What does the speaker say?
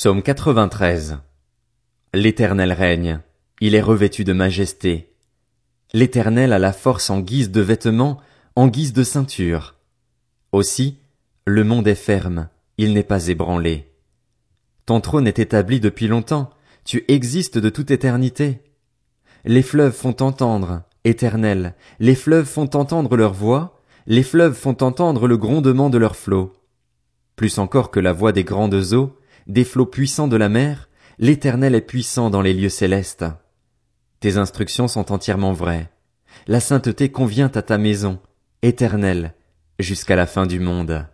Psaume 93. L'Éternel règne, il est revêtu de majesté. L'Éternel a la force en guise de vêtements, en guise de ceinture. Aussi, le monde est ferme, il n'est pas ébranlé. Ton trône est établi depuis longtemps, tu existes de toute éternité. Les fleuves font entendre, Éternel, les fleuves font entendre leur voix, les fleuves font entendre le grondement de leurs flots. Plus encore que la voix des grandes eaux, des flots puissants de la mer, l'Éternel est puissant dans les lieux célestes. Tes instructions sont entièrement vraies. La sainteté convient à ta maison, éternelle, jusqu'à la fin du monde.